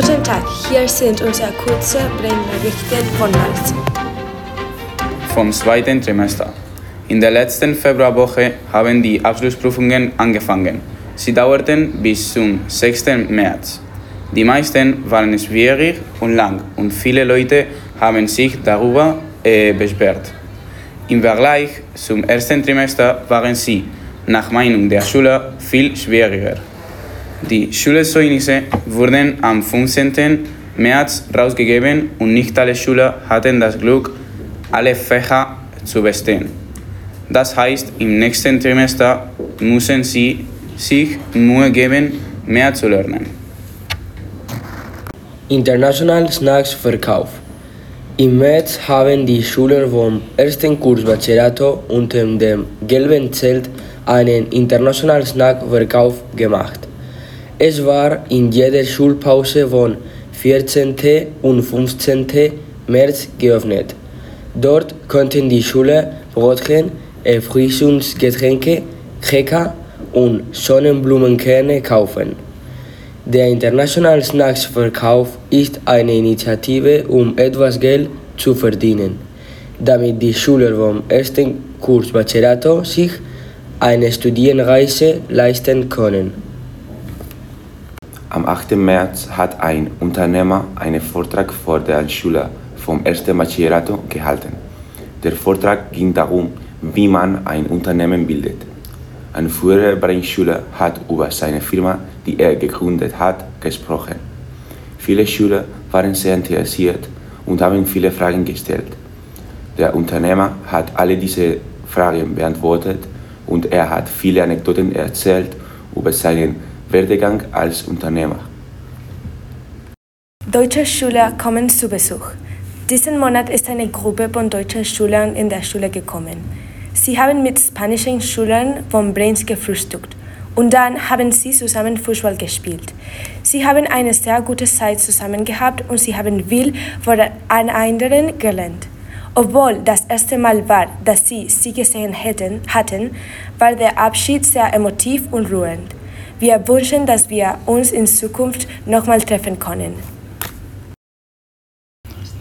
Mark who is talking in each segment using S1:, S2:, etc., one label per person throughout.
S1: Guten Tag, hier sind unsere kurze Brain-Nachrichten von März.
S2: vom zweiten Trimester. In der letzten Februarwoche haben die Abschlussprüfungen angefangen. Sie dauerten bis zum 6. März. Die meisten waren schwierig und lang und viele Leute haben sich darüber äh, beschwert. Im Vergleich zum ersten Trimester waren sie, nach Meinung der Schüler, viel schwieriger. Die Schulzeugnisse wurden am 15. März rausgegeben und nicht alle Schüler hatten das Glück, alle Fächer zu bestehen. Das heißt, im nächsten Trimester müssen sie sich Mühe geben, mehr zu lernen.
S3: International Snacks Verkauf. Im März haben die Schüler vom ersten Kurs Bachillerato unter dem gelben Zelt einen International Snack Verkauf gemacht. Es war in jeder Schulpause von 14. und 15. März geöffnet. Dort konnten die Schüler Brotchen, Erfrischungsgetränke, Cracker und Sonnenblumenkerne kaufen. Der International Snacks Verkauf ist eine Initiative, um etwas Geld zu verdienen, damit die Schüler vom ersten Kurs Bachillerato sich eine Studienreise leisten können.
S4: Am 8. März hat ein Unternehmer einen Vortrag vor der Schüler vom ersten Bachillerato gehalten. Der Vortrag ging darum, wie man ein Unternehmen bildet. Ein früherer Brainschüler hat über seine Firma, die er gegründet hat, gesprochen. Viele Schüler waren sehr interessiert und haben viele Fragen gestellt. Der Unternehmer hat alle diese Fragen beantwortet und er hat viele Anekdoten erzählt über seinen Werdegang als Unternehmer.
S1: Deutsche Schüler kommen zu Besuch. Diesen Monat ist eine Gruppe von deutschen Schülern in der Schule gekommen. Sie haben mit spanischen Schülern von Brains gefrühstückt und dann haben sie zusammen Fußball gespielt. Sie haben eine sehr gute Zeit zusammen gehabt und sie haben viel von den anderen gelernt. Obwohl das erste Mal war, dass sie sie gesehen hätten, hatten, war der Abschied sehr emotiv und rührend. Wir wünschen, dass wir uns in Zukunft nochmal treffen können.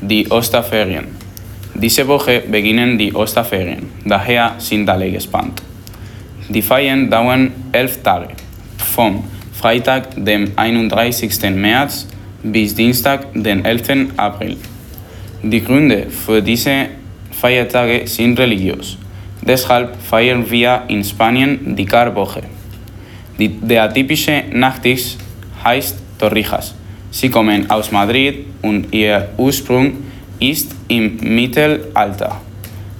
S2: Die Osterferien. Diese Woche beginnen die Osterferien, daher sind alle gespannt. Die Feiern dauern elf Tage, vom Freitag, dem 31. März bis Dienstag, den 11. April. Die Gründe für diese Feiertage sind religiös. Deshalb feiern wir in Spanien die Karwoche. Der typische Nachtisch heißt Torrijas. Sie kommen aus Madrid und ihr Ursprung ist im Mittelalter.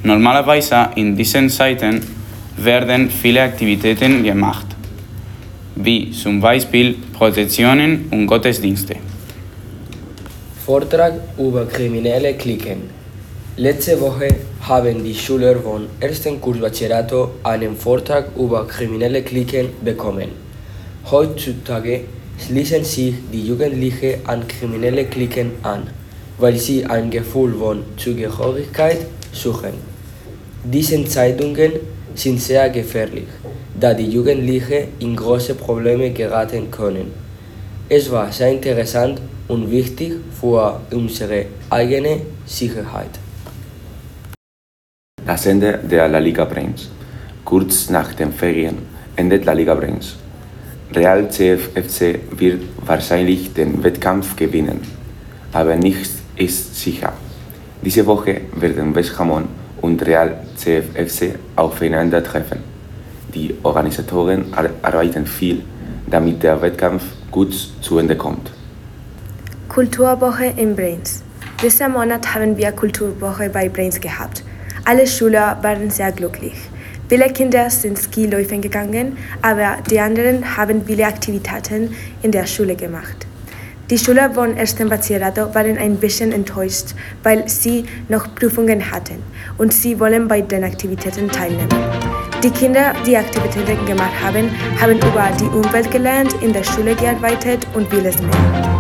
S2: Normalerweise in diesen Zeiten werden viele Aktivitäten gemacht, wie zum Beispiel Prozessionen und Gottesdienste.
S3: Vortrag über kriminelle Cliquen. Letzte Woche haben die Schüler vom ersten Kurs Bachillerato einen Vortrag über kriminelle Cliquen bekommen. Heutzutage schließen sich die Jugendlichen an kriminelle Cliquen an, weil sie ein Gefühl von Zugehörigkeit suchen. Diese Zeitungen sind sehr gefährlich, da die Jugendlichen in große Probleme geraten können. Es war sehr interessant und wichtig für unsere eigene Sicherheit.
S4: Das Ende der La Liga Brains. Kurz nach den Ferien endet La Liga Brains. Real CFFC wird wahrscheinlich den Wettkampf gewinnen, aber nichts ist sicher. Diese Woche werden West Hamon und Real CFFC aufeinandertreffen. Die Organisatoren ar- arbeiten viel, damit der Wettkampf gut zu Ende kommt.
S1: Kulturwoche in Brains. Diesen Monat haben wir Kulturwoche bei Brains gehabt. Alle Schüler waren sehr glücklich. Viele Kinder sind Skiläufen gegangen, aber die anderen haben viele Aktivitäten in der Schule gemacht. Die Schüler von ersten Bachillerato waren ein bisschen enttäuscht, weil sie noch Prüfungen hatten und sie wollen bei den Aktivitäten teilnehmen. Die Kinder, die Aktivitäten gemacht haben, haben über die Umwelt gelernt, in der Schule gearbeitet und vieles mehr.